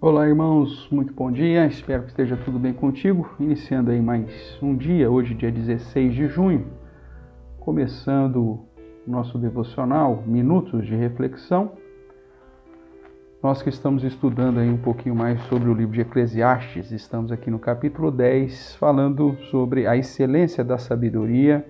Olá, irmãos, muito bom dia. Espero que esteja tudo bem contigo. Iniciando aí mais um dia, hoje, dia 16 de junho, começando o nosso devocional Minutos de Reflexão. Nós que estamos estudando aí um pouquinho mais sobre o livro de Eclesiastes, estamos aqui no capítulo 10, falando sobre a excelência da sabedoria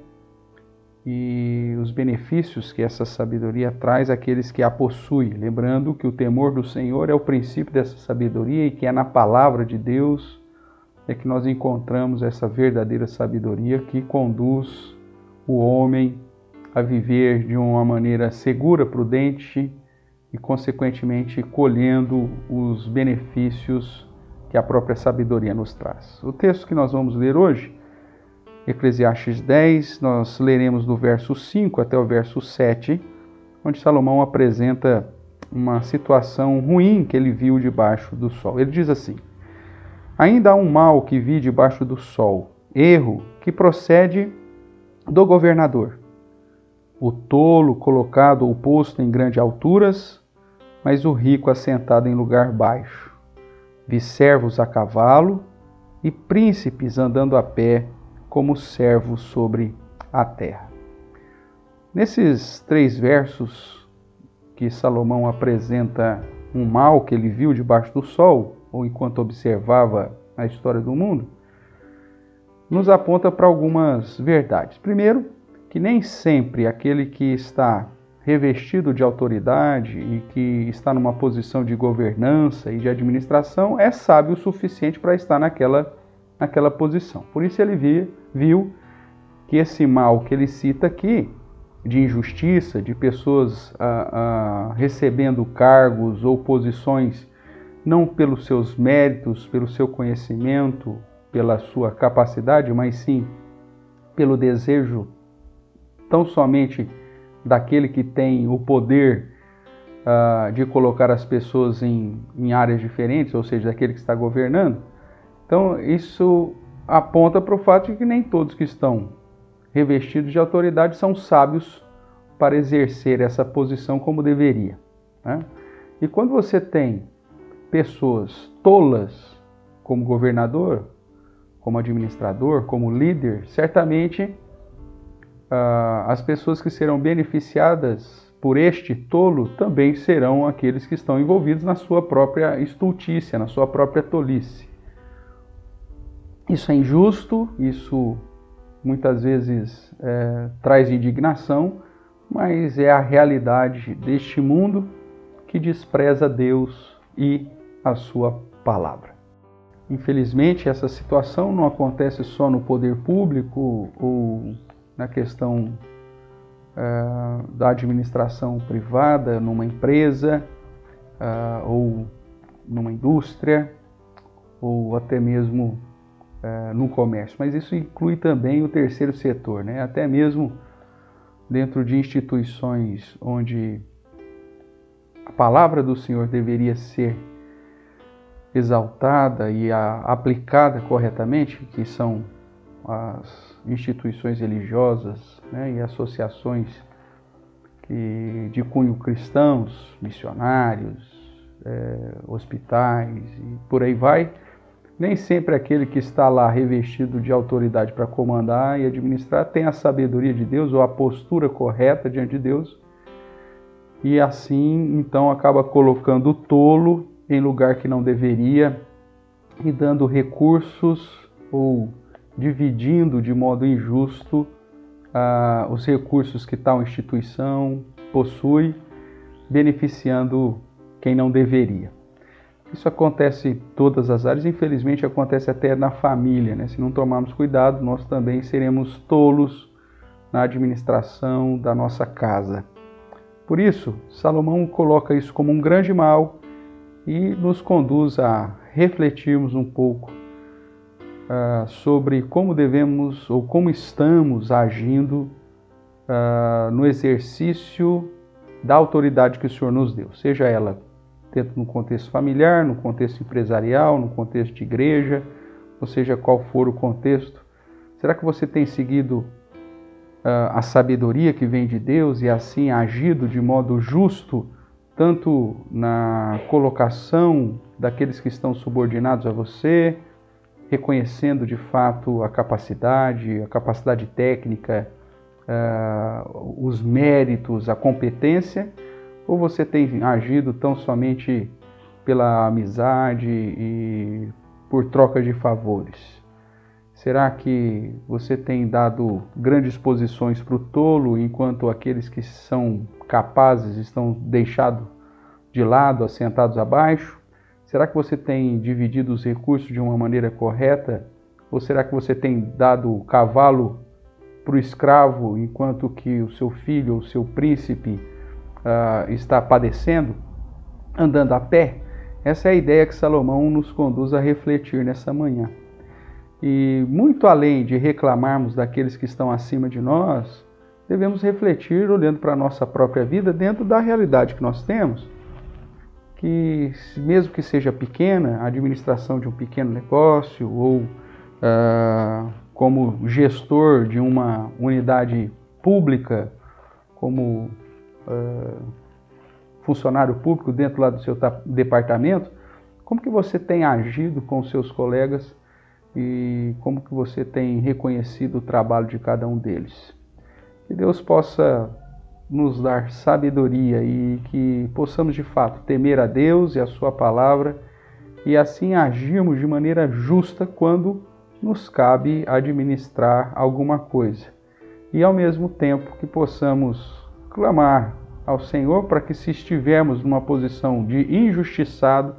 e os benefícios que essa sabedoria traz àqueles que a possuem. Lembrando que o temor do Senhor é o princípio dessa sabedoria e que é na palavra de Deus é que nós encontramos essa verdadeira sabedoria que conduz o homem a viver de uma maneira segura, prudente e, consequentemente, colhendo os benefícios que a própria sabedoria nos traz. O texto que nós vamos ler hoje Eclesiastes 10, nós leremos do verso 5 até o verso 7, onde Salomão apresenta uma situação ruim que ele viu debaixo do sol. Ele diz assim: Ainda há um mal que vi debaixo do sol, erro que procede do governador. O tolo colocado ou posto em grandes alturas, mas o rico assentado em lugar baixo. Vi servos a cavalo e príncipes andando a pé como servo sobre a terra. Nesses três versos que Salomão apresenta um mal que ele viu debaixo do sol, ou enquanto observava a história do mundo, nos aponta para algumas verdades. Primeiro, que nem sempre aquele que está revestido de autoridade e que está numa posição de governança e de administração é sábio o suficiente para estar naquela naquela posição. Por isso ele via, viu que esse mal que ele cita aqui, de injustiça, de pessoas ah, ah, recebendo cargos ou posições não pelos seus méritos, pelo seu conhecimento, pela sua capacidade, mas sim pelo desejo tão somente daquele que tem o poder uh, de colocar as pessoas em, em áreas diferentes, ou seja, daquele que está governando, então, isso aponta para o fato de que nem todos que estão revestidos de autoridade são sábios para exercer essa posição como deveria. Né? E quando você tem pessoas tolas como governador, como administrador, como líder, certamente uh, as pessoas que serão beneficiadas por este tolo também serão aqueles que estão envolvidos na sua própria estultícia, na sua própria tolice. Isso é injusto, isso muitas vezes é, traz indignação, mas é a realidade deste mundo que despreza Deus e a sua palavra. Infelizmente, essa situação não acontece só no poder público ou na questão é, da administração privada, numa empresa é, ou numa indústria, ou até mesmo uh, no comércio, mas isso inclui também o terceiro setor, né? até mesmo dentro de instituições onde a palavra do Senhor deveria ser exaltada e a, aplicada corretamente, que são as instituições religiosas né, e associações que, de cunho cristãos, missionários, é, hospitais e por aí vai, nem sempre aquele que está lá revestido de autoridade para comandar e administrar tem a sabedoria de Deus ou a postura correta diante de Deus. E assim, então, acaba colocando o tolo em lugar que não deveria e dando recursos ou dividindo de modo injusto uh, os recursos que tal instituição possui, beneficiando quem não deveria. Isso acontece em todas as áreas, infelizmente acontece até na família. Né? Se não tomarmos cuidado, nós também seremos tolos na administração da nossa casa. Por isso, Salomão coloca isso como um grande mal e nos conduz a refletirmos um pouco uh, sobre como devemos ou como estamos agindo uh, no exercício da autoridade que o Senhor nos deu, seja ela dentro no contexto familiar, no contexto empresarial, no contexto de igreja, ou seja, qual for o contexto. Será que você tem seguido uh, a sabedoria que vem de Deus e assim agido de modo justo tanto na colocação daqueles que estão subordinados a você, reconhecendo de fato a capacidade, a capacidade técnica, uh, os méritos, a competência, ou você tem agido tão somente pela amizade e por troca de favores? Será que você tem dado grandes posições para o tolo, enquanto aqueles que são capazes estão deixados de lado, assentados abaixo? Será que você tem dividido os recursos de uma maneira correta? Ou será que você tem dado o cavalo para o escravo, enquanto que o seu filho ou seu príncipe uh, está padecendo, andando a pé? Essa é a ideia que Salomão nos conduz a refletir nessa manhã. E muito além de reclamarmos daqueles que estão acima de nós, devemos refletir olhando para a nossa própria vida dentro da realidade que nós temos. Que, mesmo que seja pequena, a administração de um pequeno negócio ou uh, como gestor de uma unidade pública, como funcionário público dentro lá do seu departamento, como que você tem agido com seus colegas e como que você tem reconhecido o trabalho de cada um deles. Que Deus possa nos dar sabedoria e que possamos de fato temer a Deus e a Sua palavra e assim agirmos de maneira justa quando nos cabe administrar alguma coisa. E ao mesmo tempo que possamos clamar ao Senhor para que, se estivermos numa posição de injustiçado,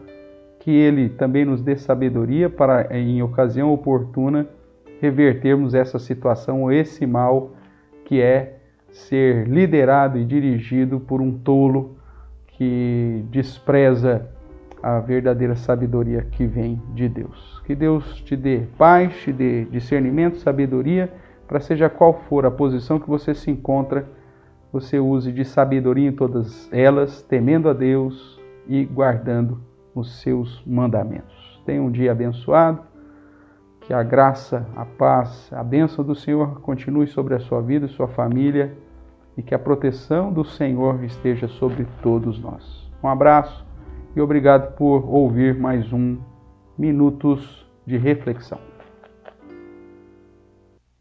que Ele também nos dê sabedoria para, em ocasião oportuna, revertermos essa situação ou esse mal que é ser liderado e dirigido por um tolo que despreza a verdadeira sabedoria que vem de Deus. Que Deus te dê paz, te dê discernimento, sabedoria, para seja qual for a posição que você se encontra, você use de sabedoria em todas elas, temendo a Deus e guardando os seus mandamentos. Tenha um dia abençoado, que a graça, a paz, a bênção do Senhor continue sobre a sua vida e sua família e que a proteção do Senhor esteja sobre todos nós. Um abraço e obrigado por ouvir mais um Minutos de Reflexão.